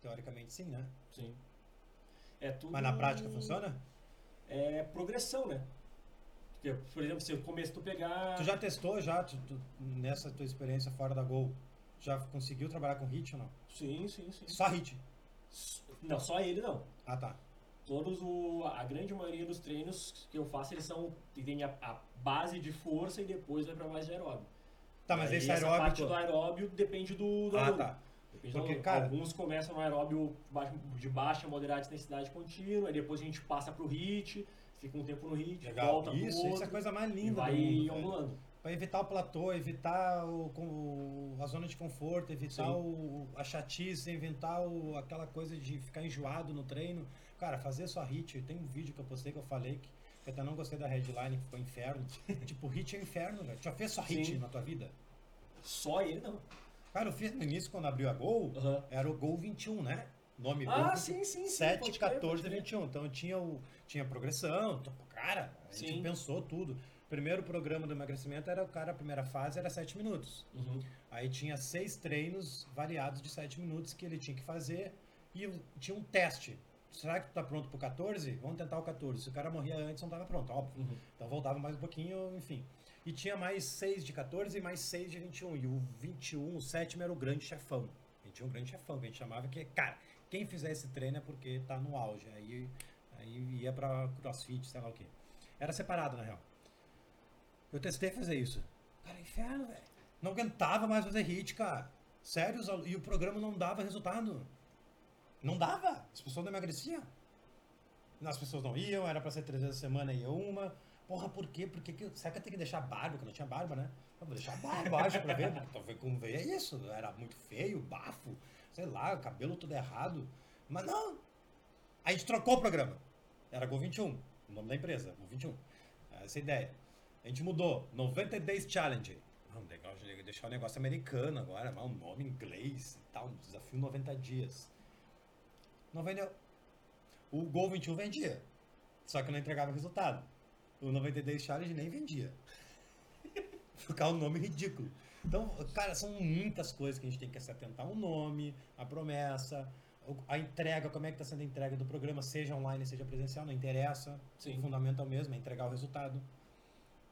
Teoricamente sim, né? Sim. É tudo. Mas na prática funciona? É progressão, né? Porque, por exemplo, se eu começo tu pegar. Tu já testou já, tu- tu- nessa tua experiência fora da Gol, já conseguiu trabalhar com HIT ou não? Sim, sim, sim. Só HIT. Não, só ele não. Ah, tá. Todos o, a grande maioria dos treinos que eu faço, eles são tem a, a base de força e depois vai pra mais de aeróbio. Tá, mas Aí esse essa aeróbico... parte do aeróbio depende do, do Ah, aluno. tá. Depende do Porque, aluno. cara- Alguns começam no aeróbio de baixa, moderada intensidade contínua, aí depois a gente passa pro HIT, fica um tempo no HIT, Legal. volta pro Isso, outro, isso é a coisa mais e linda vai do mundo, ondulando. Pra evitar o platô, evitar o, a zona de conforto, evitar Sim. o, a chatice, evitar o, aquela coisa de ficar enjoado no treino. Cara, fazer só hit, tem um vídeo que eu postei que eu falei que, eu até não gostei da headline, que ficou inferno. tipo, hit é inferno, velho. Tu Já fez só hit Sim. na tua vida? Só ele não. Cara, eu fiz no início, quando abriu a Gol, Aham. era o Gol 21, né? Nome Ah, Gol sim, sim, sim. 7, pode crer, 14 pode e crer. 21. Então tinha, o, tinha progressão. Cara, a gente Sim. pensou tudo. Primeiro programa do emagrecimento era o cara, a primeira fase era 7 minutos. Uhum. Aí tinha seis treinos variados de 7 minutos que ele tinha que fazer e tinha um teste. Será que tu tá pronto pro 14? Vamos tentar o 14. Se o cara morria antes, não tava pronto, óbvio. Uhum. Então voltava mais um pouquinho, enfim. E tinha mais 6 de 14 e mais 6 de 21. E o 21, o sétimo, era o grande chefão. A gente tinha um grande chefão, que a gente chamava que, cara, quem fizer esse treino é porque tá no auge. Aí, aí ia pra crossfit, sei lá o quê. Era separado, na real. Eu testei fazer isso. Cara, inferno, velho. Não aguentava mais fazer hit, cara. Sério, e o programa não dava resultado. Não dava. As pessoas não emagreciam. As pessoas não iam, era pra ser três vezes a semana e uma. Porra, por quê? Por que será que eu tenho que deixar barba? Porque não tinha barba, né? Eu vou deixar barba acho, pra ver. Pra ver como veio é isso. Era muito feio, bafo, sei lá, cabelo tudo errado. Mas não. A gente trocou o programa. Era Gol 21, o nome da empresa, Gol 21. Essa é ideia. A gente mudou, 90 Days Challenge. Vamos legal, deixar o negócio americano agora, mas um nome inglês e tal, um desafio 90 dias. Não vendeu. O Gol 21 vendia, só que não entregava resultado. O 90 Days Challenge nem vendia. Ficar um nome ridículo. Então, cara, são muitas coisas que a gente tem que se atentar. O nome, a promessa, a entrega, como é que está sendo a entrega do programa, seja online, seja presencial, não interessa. Sim. O fundamental mesmo é entregar o resultado.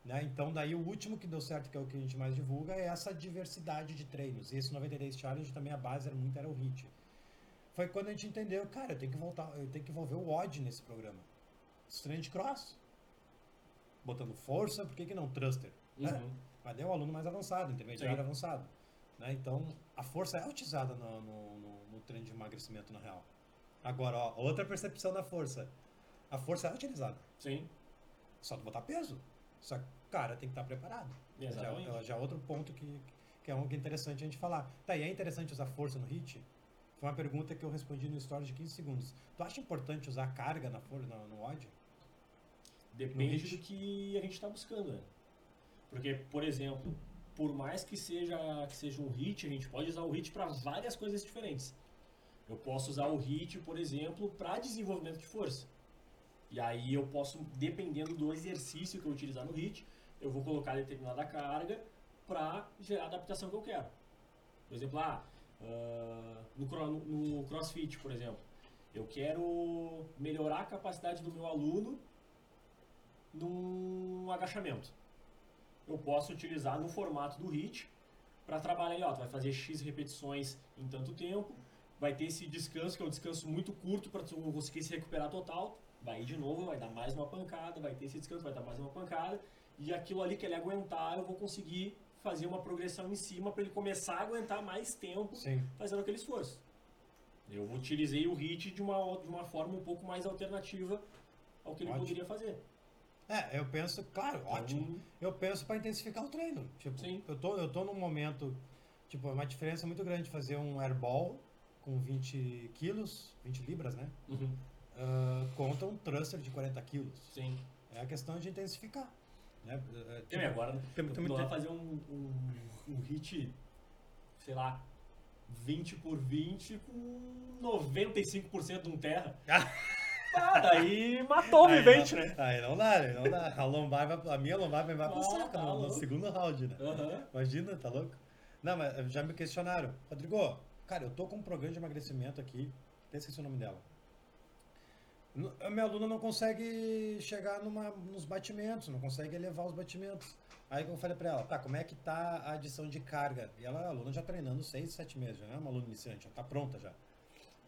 Né? Então, daí o último que deu certo, que é o que a gente mais divulga, é essa diversidade de treinos. E esse 90 Days Challenge também a base era muito era o HIT. Foi quando a gente entendeu, cara, eu tenho que voltar, eu tenho que envolver o WOD nesse programa. Esse treino de cross. Botando força, por que, que não thruster? né? Uhum. Mas é um aluno mais avançado, intermediário Sim. avançado. Né? Então, a força é utilizada no, no, no- no treino de emagrecimento, na real. Agora, ó, outra percepção da força. A força é utilizada. Sim. Só tu botar peso. Só que, cara, tem que estar preparado. Já, Exatamente. já é outro ponto que, que é um que é interessante a gente falar. Tá, e é interessante usar força no HIT? Foi uma pergunta que eu respondi no story de 15 segundos. Tu acha importante usar carga na força, no, no WOD? Depende hit. do que a gente está buscando, né? Porque, por exemplo, por mais que seja, que seja um hit, a gente pode usar o hit para várias coisas diferentes. Eu posso usar o hit, por exemplo, para desenvolvimento de força. E aí eu posso, dependendo do exercício que eu utilizar no hit, eu vou colocar determinada carga para gerar a adaptação que eu quero. Por exemplo, ah, ah, no, no CrossFit, por exemplo, eu quero melhorar a capacidade do meu aluno num agachamento. Eu posso utilizar no formato do HIT para trabalhar ali, ó, tu vai fazer X repetições em tanto tempo, vai ter esse descanso, que é um descanso muito curto para tu conseguir se recuperar total, vai ir de novo, vai dar mais uma pancada, vai ter esse descanso, vai dar mais uma pancada, e aquilo ali que ele aguentar, eu vou conseguir fazer uma progressão em cima para ele começar a aguentar mais tempo Sim. fazendo aquele esforço. Eu utilizei o HIT de uma, de uma forma um pouco mais alternativa ao que ele Ótimo. poderia fazer. É, eu penso, claro, Então, ótimo. Eu penso para intensificar o treino. Tipo, Sim. eu tô, eu tô num momento, tipo, é uma diferença muito grande fazer um airball com 20 quilos, 20 libras, né? Uhum. Ah, contra um thruster de 40 quilos. Sim. É a questão de intensificar. Né? É, Tem tipo, agora, tem- eu tem- lá tem- fazer um, um, um hit, sei lá, 20 por 20 com 95% de um terra. Ah, daí matou o vivente, né? Aí não dá, aí não dá. A lombar vai, a minha lombar vai pro Ah, saco tá no, no segundo round, né? Aham. Imagina, tá louco? Não, mas já me questionaram. Rodrigo, cara, eu tô com um programa de emagrecimento aqui. Até esqueci o nome dela. A minha aluna não consegue chegar numa, nos batimentos, não consegue elevar os batimentos. Aí eu falei pra ela, tá, como é que tá a adição de carga? E ela, a aluna já treinando 6, 7 meses, já não é uma aluna iniciante, já tá pronta já.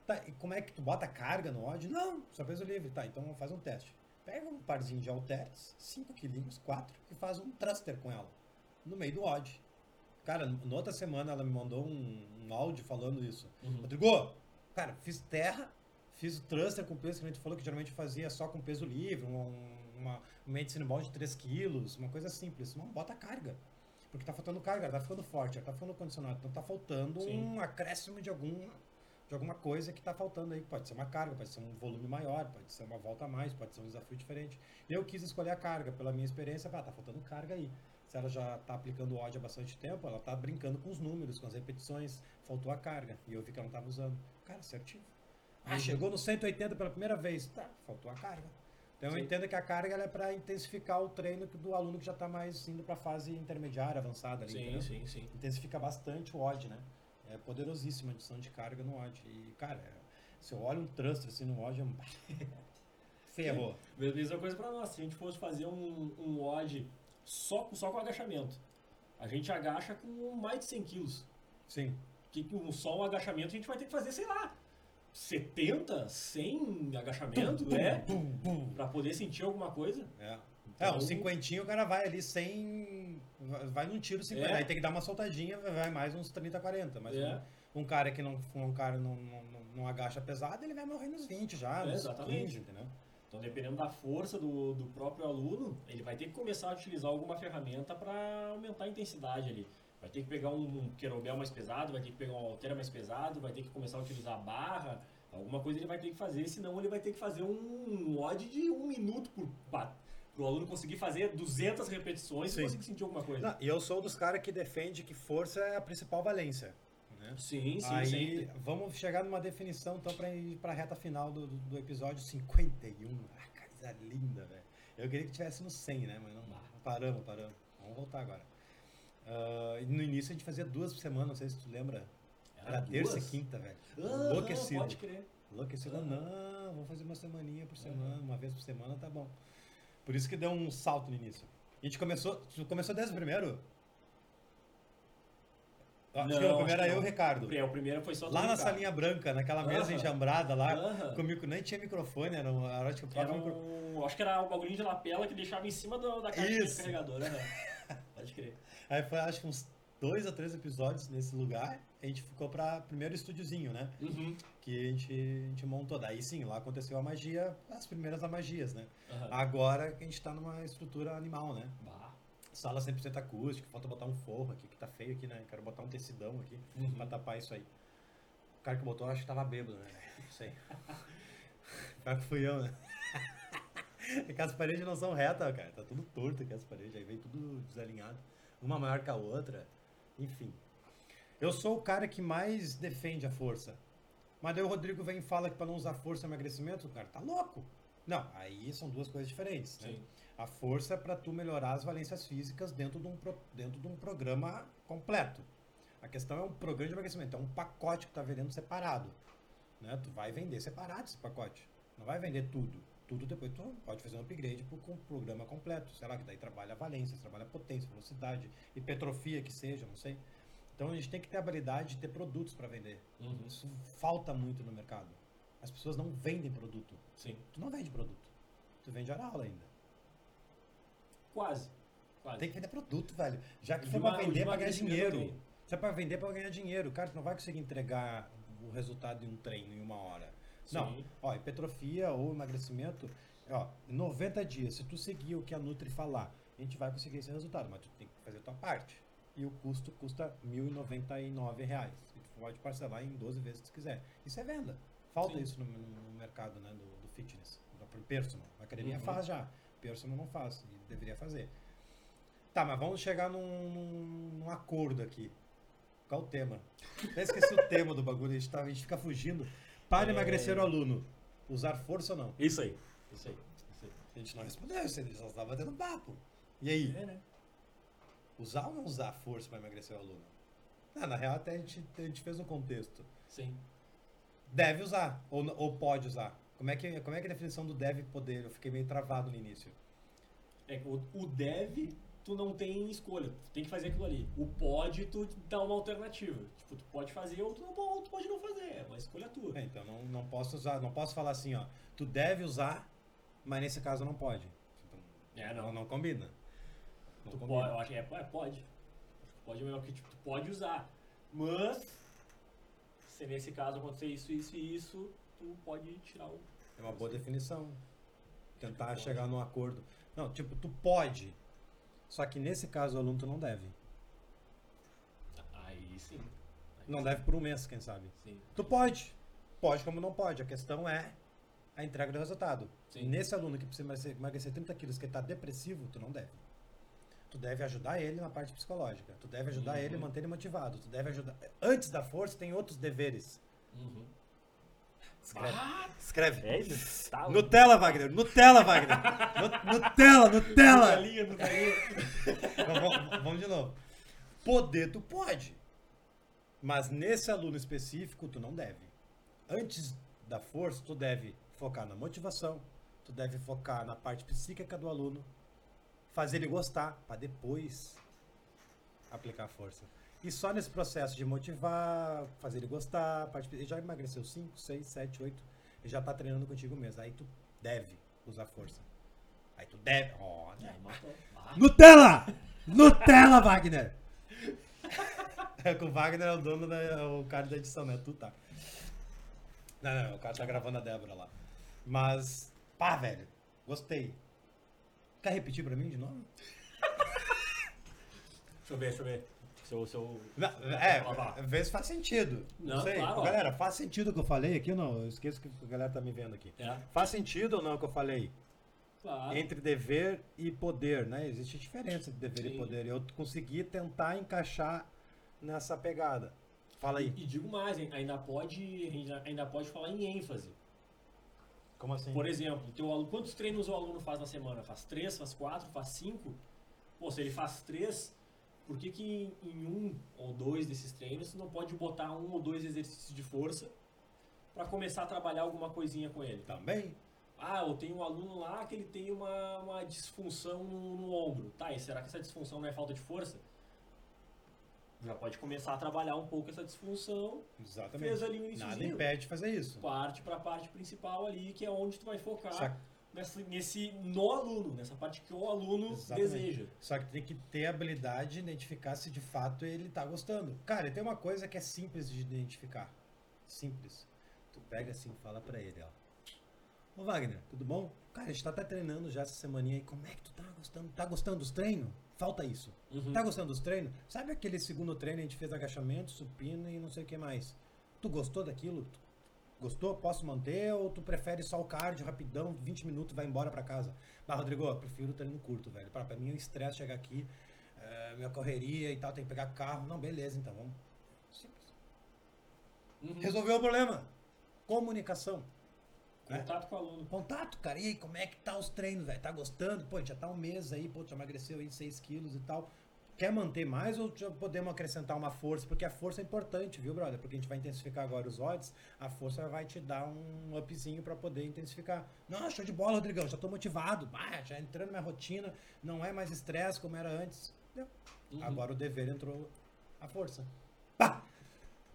Tá, e como é que tu bota carga no ódio? Não, só peso livre. Tá, então faz um teste. Pega um parzinho de halteres, 5 quilinhos, 4, e faz um thruster com ela, no meio do odd. Cara, na outra semana ela me mandou um, um áudio falando isso. Uhum. Rodrigo, cara, fiz terra, fiz o thruster com peso que a gente falou que geralmente fazia só com peso livre, um, uma, um medicine ball de 3 quilos, uma coisa simples. Não, bota carga. Porque tá faltando carga, ela tá ficando forte, ela tá ficando condicionado. Então tá faltando Sim. um acréscimo de algum de alguma coisa que tá faltando aí. Pode ser uma carga, pode ser um volume maior, pode ser uma volta a mais, pode ser um desafio diferente. Eu quis escolher a carga, pela minha experiência, ah, tá faltando carga aí. Se ela já tá aplicando o ódio há bastante tempo, ela tá brincando com os números, com as repetições, faltou a carga. E eu vi que ela não tava usando. Cara, certinho. Ah, Uhum. chegou no 180 pela primeira vez. Tá, faltou a carga. Então eu Sim. entendo que a carga é para intensificar o treino do aluno que já está mais indo para a fase intermediária, avançada ali. Sim, sim, sim. Intensifica bastante o odd, né? É poderosíssima a adição de carga no odd. E, cara, é- se eu olho um thruster assim no odd, é um... ferrou. Mesma coisa pra nós. Se a gente fosse fazer um, um odd só, só com agachamento, a gente agacha com mais de 100 quilos. Sim. Que, que um, só um agachamento a gente vai ter que fazer, sei lá, 70, 100 agachamento, é? Bum, bum. Pra poder sentir alguma coisa. É. Então- É, um cinquentinho o cara vai ali sem. vai- num tiro 50. É. Aí tem que dar uma soltadinha, vai mais uns 30, 40. Mas É. um, um cara que não, um cara não, não, não, não agacha pesado, ele vai morrer nos 20 já, É, nos exatamente. 15, entendeu? Então, dependendo da força do, do próprio aluno, ele vai ter que começar a utilizar alguma ferramenta para aumentar a intensidade ali. Vai ter que pegar um, kettlebell mais pesado, vai ter que pegar um halter mais pesado, vai ter que começar a utilizar a barra, alguma coisa ele vai ter que fazer, senão ele vai ter que fazer um odd de um minuto por o aluno conseguir fazer 200 repetições Sim. e conseguir sentir alguma coisa. E eu sou dos caras que defende que força é a principal valência. Né? Sim, sim, Aí sempre. vamos chegar numa definição então para ir para a reta final do, do, do episódio 51. Ah, coisa linda, velho. Eu queria que tivesse no 100, né? Mas não dá. Paramos, paramos. Vamos voltar agora. Ah, e no início a gente fazia duas por semana, não sei se tu lembra. Era, terça e quinta, velho. Aham, Enlouquecido. Pode crer. Enlouquecido. Aham. Não, vamos fazer uma semaninha por semana, uma vez por semana, tá bom. Por isso que deu um salto no início. A gente começou. Tu começou desde o primeiro? Acho Não, que o primeiro era eu e o. Ricardo. É, o primeiro foi só do Lá na Ricardo. salinha branca, naquela mesa Aham. enjambrada lá, Aham. com micro- nem tinha microfone, era, um, era acho que o Era próprio micro- um, acho que era um bagulhinho de lapela que deixava em cima do- da caixa Isso. de carregador. aham. Pode crer. Aí foi acho que uns dois ou três episódios nesse lugar. A gente ficou pra primeiro estúdiozinho, né? Uhum. Que a gente, a gente montou. Daí sim, lá aconteceu a magia, as primeiras magias, né? Aham. Agora que a gente tá numa estrutura animal, né? Bah. Sala 100% acústica, falta botar um forro aqui, que tá feio aqui, né? Quero botar um tecidão aqui Uhum. pra tapar isso aí. O cara que botou, acho que tava bêbado, né? Não sei. Fui eu, né? É que as paredes não são retas, cara. Tá tudo torto aqui as paredes. Aí veio tudo desalinhado. Uma maior que a outra. Enfim. Eu sou o cara que mais defende a força. Mas daí o Rodrigo vem e fala que pra não usar força é emagrecimento, o cara tá louco. Não, aí são duas coisas diferentes. Né? A força é para tu melhorar as valências físicas dentro de, um, pro- dentro de um programa completo. A questão é um programa de emagrecimento, é um pacote que tu tá vendendo separado. Né? Tu vai vender separado esse pacote. Não vai vender tudo. Tudo depois tu pode fazer um upgrade pro com- programa completo. Sei lá, que daí trabalha valências, trabalha potência, velocidade, hipertrofia que seja, não sei. Então a gente tem que ter a habilidade de ter produtos para vender. Uhum. Isso falta muito no mercado. As pessoas não vendem produto. Sim. Tu não vende produto. Tu vende hora aula ainda. Quase. Quase. Tem que vender produto, velho. Já que pra de vender, pra ganhar dinheiro. Se é pra vender, é pra ganhar dinheiro. Cara, tu não vai conseguir entregar o resultado de um treino em uma hora. Não. Ó, hipertrofia ou emagrecimento, ó, em 90 dias, se tu seguir o que a Nutri falar, a gente vai conseguir esse resultado, mas tu tem que fazer a tua parte. E o custo custa 1.099 reais. E tu pode parcelar em 12 vezes se tu quiser. Isso é venda. Falta Sim. isso no, no mercado né, do, do fitness, do personal. A academia Uhum. faz já, personal não faz, e deveria fazer. Tá, mas vamos chegar num, num- num acordo aqui. Qual o tema? Até esqueci o tema do bagulho, a gente, tá, a gente fica fugindo. Para É. emagrecer o aluno. Usar força ou não? Isso aí. Isso aí. Isso aí. A gente não respondeu, isso aí, só estava batendo papo. E aí? É, né? Usar ou não usar força para emagrecer o aluno? Ah, na real, até a gente, a gente fez um contexto. Sim. Deve usar ou, ou pode usar. Como é, que, como é que é a definição do deve poder? Eu fiquei meio travado no início. É, o, o deve, tu não tem escolha. Tu tem que fazer aquilo ali. O pode, tu dá uma alternativa. Tipo, tu pode fazer ou tu, não, ou tu pode não fazer. É uma escolha tua. É, então não, não posso usar, não posso falar assim, ó. Tu deve usar, mas nesse caso não pode. Tipo, É, não, não. não combina. Não Tu combina. pode, eu acho que é, é, pode. Pode é melhor que tipo, tu pode usar. Mas, se nesse caso acontecer isso, isso e isso, tu pode tirar o. É uma boa definição. Tentar pode. chegar num acordo. Não, tipo, tu pode. Só que nesse caso o aluno tu não deve. Aí sim. Aí Não sim. deve por um mês, quem sabe. Sim. Tu pode. Pode como não pode. A questão é a entrega do resultado. Sim. Nesse aluno que precisa emagrecer, emagrecer 30 quilos, que está depressivo, tu não deve. Tu deve ajudar ele na parte psicológica. Tu deve ajudar Uhum. ele a manter ele motivado. Tu deve ajudar. Antes da força, tem outros deveres. Uhum. Escreve. Ah, Escreve. é isso? Tá Nutella, Wagner. Nutella, Wagner. Nu- Nutella, Nutella. Nutelinha, Nutelinha. Vamos, vamos- vamos de novo. Poder tu pode. Mas nesse aluno específico, tu não deve. Antes da força, tu deve focar na motivação, tu deve focar na parte psíquica do aluno, fazer ele gostar, para depois aplicar a força. E só nesse processo de motivar, fazer ele gostar, ele já emagreceu 5, 6, 7, 8, ele já tá treinando contigo mesmo. Aí tu deve usar força. Aí tu deve. Aí matou. Ah, Nutella! Nutella, Wagner! É que o Wagner é o dono da. é o cara da edição, né? Tu tá. Não, não, o cara tá gravando a Débora lá. Mas. Pá, velho. Gostei. Quer repetir pra mim de novo? Deixa eu ver, deixa eu ver. Seu, seu... Não, é, vê se faz sentido. Não, Não, sei. claro. Galera, faz sentido o que eu falei aqui ou não? Eu esqueço que a galera tá me vendo aqui. É, Faz sentido ou não o que eu falei? claro. Entre dever e poder, né? Existe diferença entre dever e Sim. poder. Eu consegui tentar encaixar nessa pegada. Fala aí. E digo mais, ainda pode, ainda, ainda pode falar em ênfase. Como assim? Por exemplo, teu aluno, quantos treinos o aluno faz na semana? Faz três, faz quatro, faz cinco? Pô, se ele faz três, por que, que em, um ou dois desses treinos tu não pode botar um ou dois exercícios de força para começar a trabalhar alguma coisinha com ele? Também? Ah, eu tenho um aluno lá que ele tem uma, uma disfunção no, no ombro. Tá, e será que essa disfunção não é falta de força? Já pode começar a trabalhar um pouco essa disfunção, Exatamente. fez ali um Nada impede de fazer isso. Parte para a parte principal ali, que é onde tu vai focar nessa, nesse no aluno, nessa parte que o aluno Exatamente. deseja. só que tem que ter a habilidade de identificar se de fato ele tá gostando. Cara, tem uma coisa que é simples de identificar. Simples. Tu pega assim e fala pra ele, ó. Ô Wagner, tudo bom? Cara, a gente tá até treinando já essa semaninha aí. Como é que tu tá gostando? Tá gostando dos treinos? Falta isso. Uhum. Tá gostando dos treinos? Sabe aquele segundo treino a gente fez agachamento, supino e não sei o que mais? Tu gostou daquilo? Tu gostou? Posso manter? Ou tu prefere só o cardio rapidão, 20 minutos, vai embora pra casa? Mas, Rodrigo, eu prefiro o treino curto, velho. Pra, pra mim é um estresse chegar aqui, é, minha correria e tal, tem que pegar carro. Não, beleza, então vamos. Simples. Uhum. Resolveu o problema. Comunicação. né? Contato com o aluno. Contato, cara. E aí, como é que tá os treinos, velho? Tá gostando? Pô, já tá um mês aí, pô, já emagreceu aí 6 quilos e tal. Quer manter mais ou já podemos acrescentar uma força? Porque a força é importante, viu, brother? Porque a gente vai intensificar agora os odds, a força vai te dar um upzinho pra poder intensificar. Não, show de bola, Rodrigão, já tô motivado. Ah, já entrando na minha rotina, não é mais estresse como era antes. Uhum. Agora o dever entrou a força. Pá!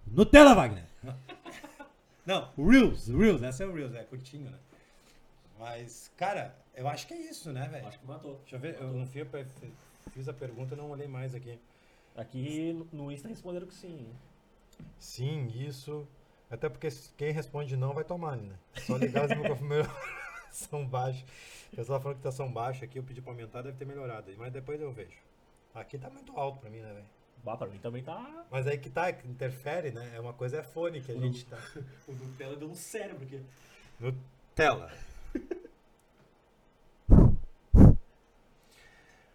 Nutella, Wagner! Não, o Reels, o Reels, essa é o Reels, é curtinho, né? Mas, cara, eu acho que é isso, né, velho? Acho que matou. Deixa eu ver, eu não fui, fiz a pergunta e não olhei mais aqui. Aqui no- Insta responderam que sim. Sim, isso. Até porque quem responde não vai tomar, né? Só ligar os microfones são baixos. O pessoal falando que tá som baixo aqui, eu pedi pra aumentar, deve ter melhorado. Mas depois eu vejo. Aqui tá muito alto pra mim, né, velho? Bah, pra mim também tá. Mas aí que tá, que interfere, né? É uma coisa é fone que a gente tá. O Nutella deu um cérebro aqui. No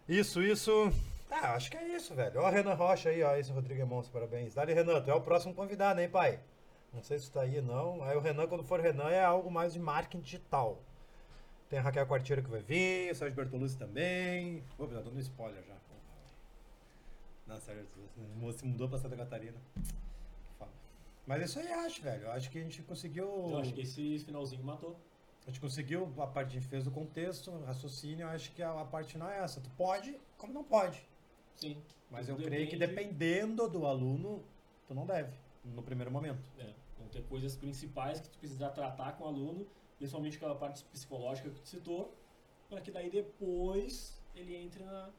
Isso, isso. Ah, acho que é isso, velho. Ó, Renan Rocha aí, ó. Esse Rodrigo é monstro, parabéns. Dali, Renan, tu é o próximo convidado, hein, pai? Não sei se tá aí não. Aí o Renan, quando for Renan, é algo mais de marketing digital. Tem a Raquel Quartiero que vai vir, o Sérgio Bertolucci também. Pô, já dando spoiler já. Não, sério, o moço se mudou pra Santa Catarina. Mas isso aí acho, velho. Eu acho que a gente conseguiu. Eu acho que esse finalzinho matou. A gente conseguiu a parte, a gente fez o contexto, raciocínio, eu acho que a, a parte não é essa. Tu pode, como não pode. Sim. Mas eu Tudo creio que depende- dependendo do aluno, tu não deve, no primeiro momento. É, vão ter coisas principais que tu precisa tratar com o aluno, principalmente aquela parte psicológica que tu citou, para que daí depois ele entre na-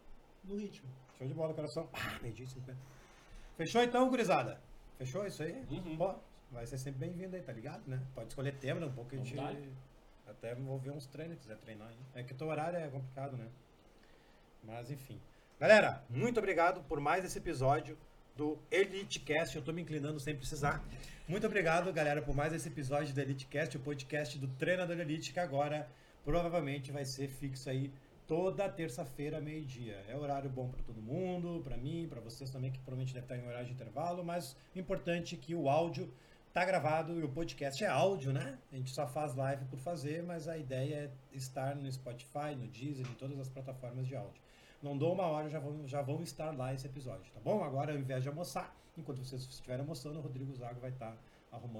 no ritmo. Show de bola, coração. Ah, meio-dia e 50. Fechou então, gurizada? Fechou isso aí? Uhum. Pô, vai ser sempre bem-vindo aí, tá ligado, né? Pode escolher tema, um pouco. Vontade. Até vou ver uns treinos, se quiser treinar aí. É que o teu horário é complicado, né? Mas enfim. Galera, muito obrigado por mais esse episódio do EliteCast. Eu tô me inclinando sem precisar. Muito obrigado, galera, por mais esse episódio do EliteCast, o podcast do Treinador Elite, que agora provavelmente vai ser fixo aí toda terça-feira, meio-dia. É horário bom para todo mundo, para mim, para vocês também, que provavelmente deve estar em horário de intervalo, mas importante é que o áudio tá gravado e o podcast é áudio, né? A gente só faz live por fazer, mas a ideia é estar no Spotify, no Deezer, em todas as plataformas de áudio. Não dou uma hora, já vão, já vão estar lá esse episódio, tá bom? Agora, ao invés de almoçar, enquanto vocês estiverem almoçando, o Rodrigo Zago vai estar arrumando